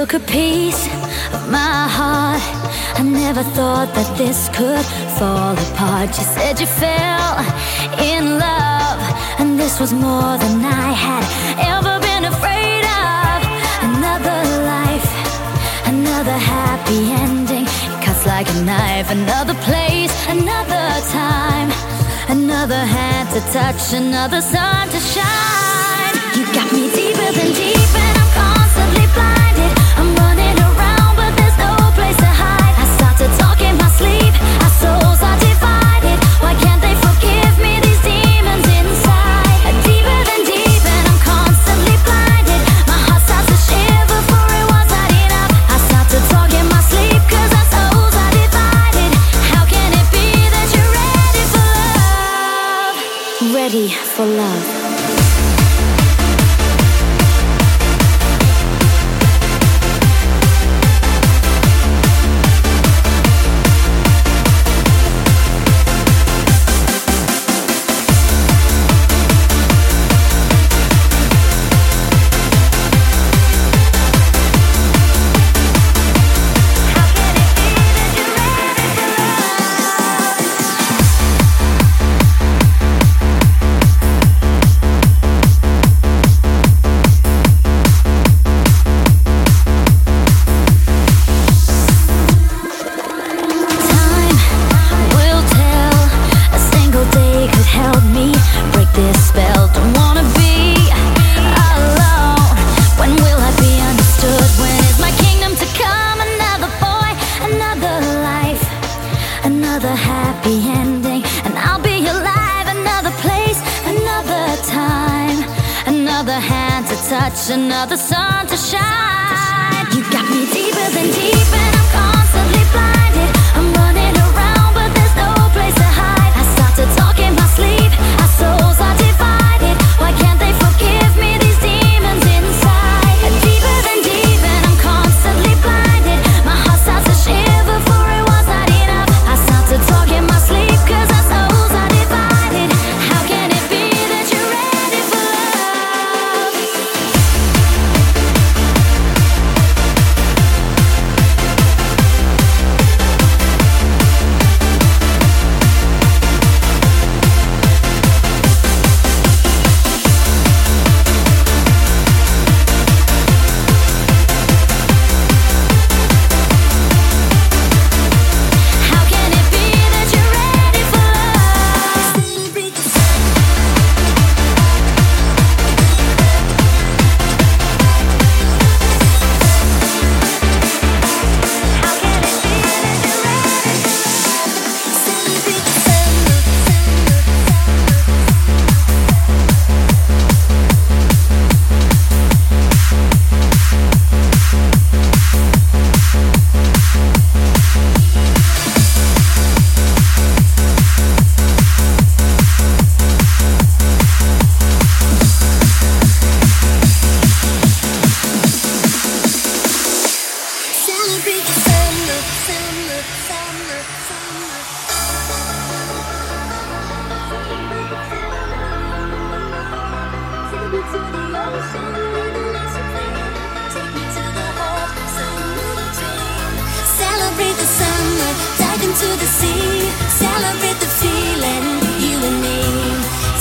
took a piece of my heart. I never thought that this could fall apart. You said you fell in love, and this was more than I had ever been afraid of. Another life, another happy ending. It cuts like a knife, another place, another time. Another hand to touch, another sun to shine. You got me deeper than deeper. touch, another sun to shine. You got me deeper than deep, and I'm constantly blind.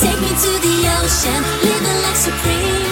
Take me to the ocean, living like supreme.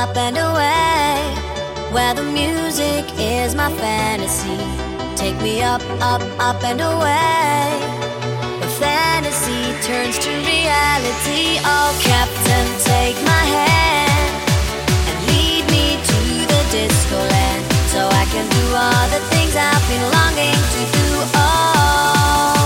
up and away, where the music is my fantasy. Take me up, up, up and away. The fantasy turns to reality. Oh, Captain, take my hand and lead me to the disco land so I can do all the things I've been longing to do. Oh.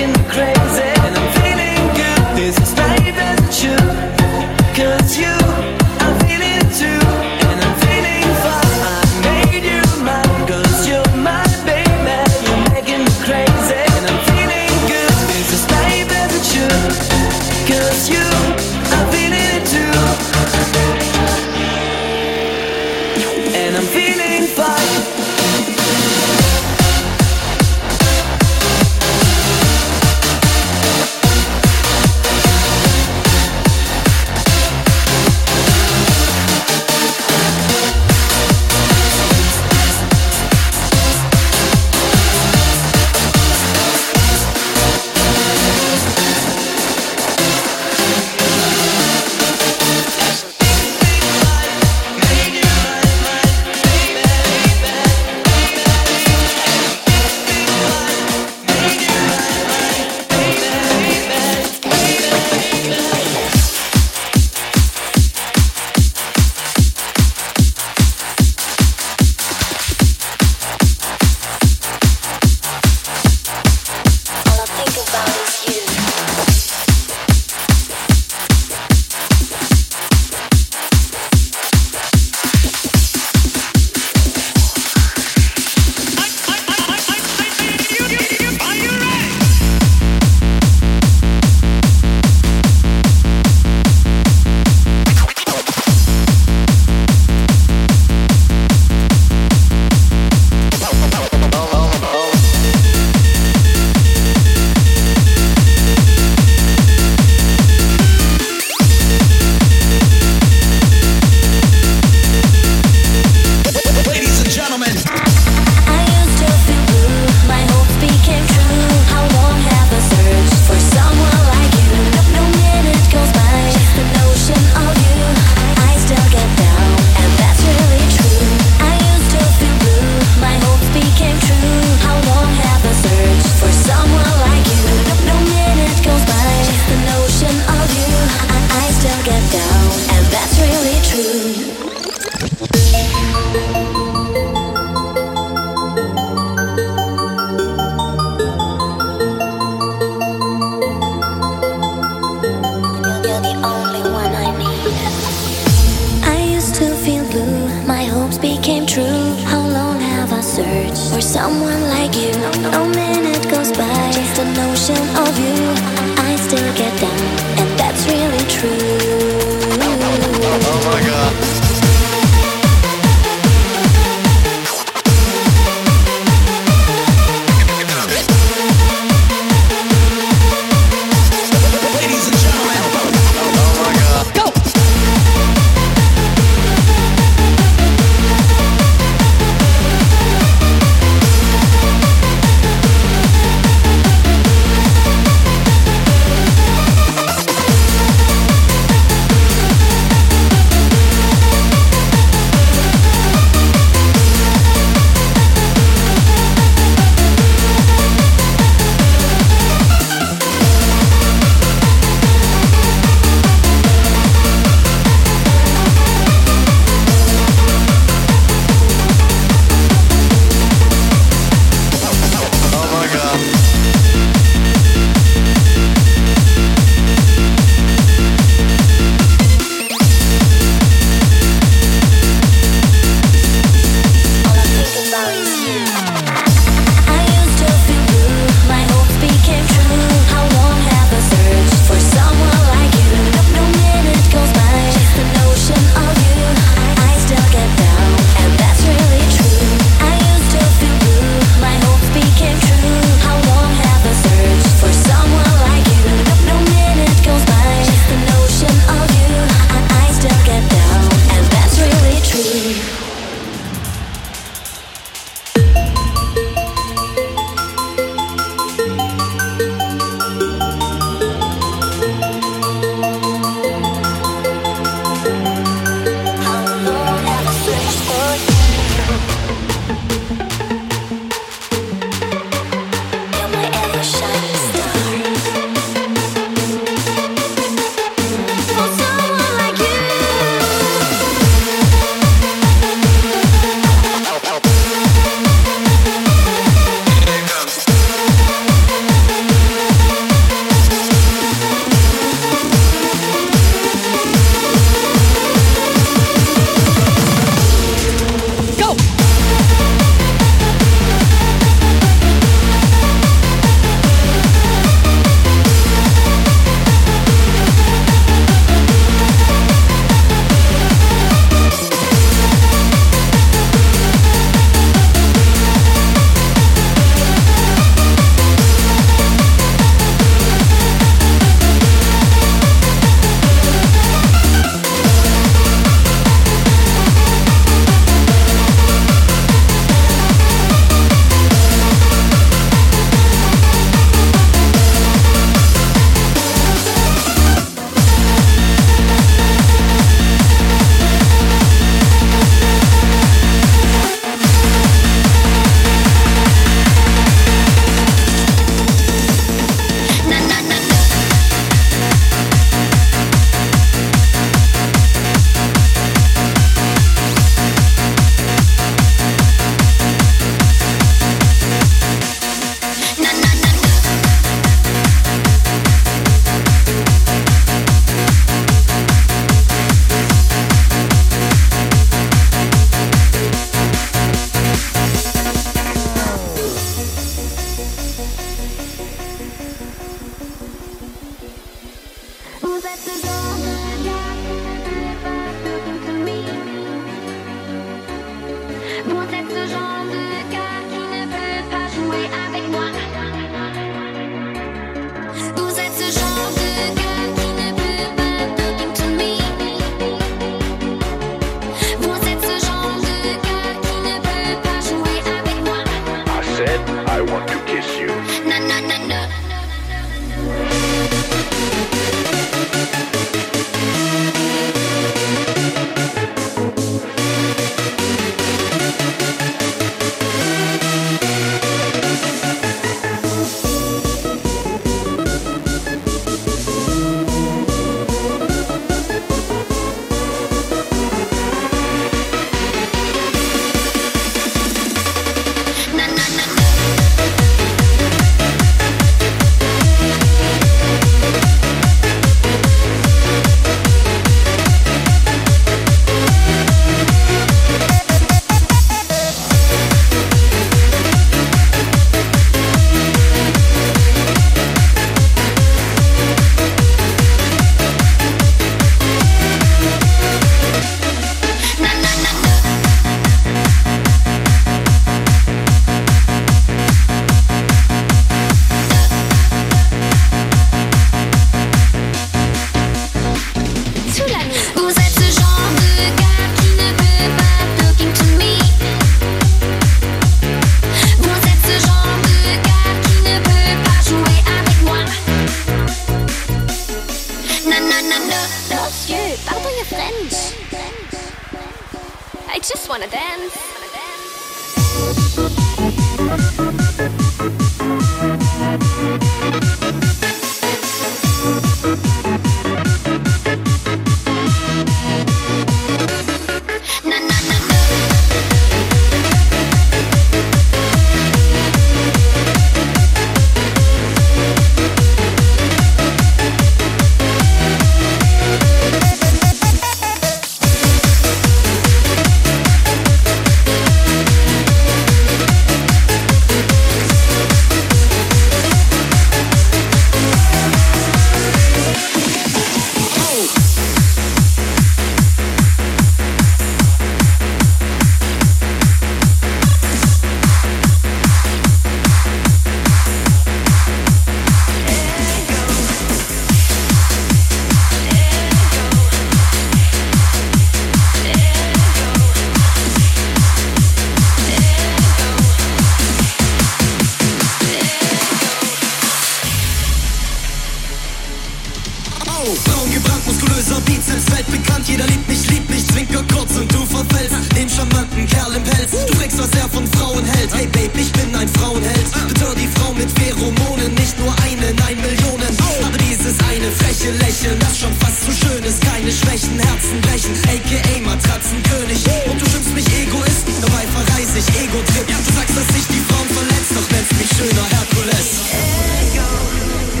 Braun gebrannt, muskulöser Bizeps, weltbekannt, jeder liebt mich, liebt mich, zwinker kurz und du verfällst den charmanten Kerl im Pelz. Du fragst, was er von Frauen hält. Hey Babe, ich bin ein Frauenheld. Betör die Frau mit Pheromonen, nicht nur eine, nein Millionen. Aber dieses eine freche Lächeln, das schon fast zu schön ist. Keine Schwächen, Herzen brechen, aka Matratzenkönig. Und du schimpfst mich Egoist, dabei verreis ich Ego-Trip. Du sagst, dass ich die Frauen verletzt, doch nennst mich schöner Herkules. Du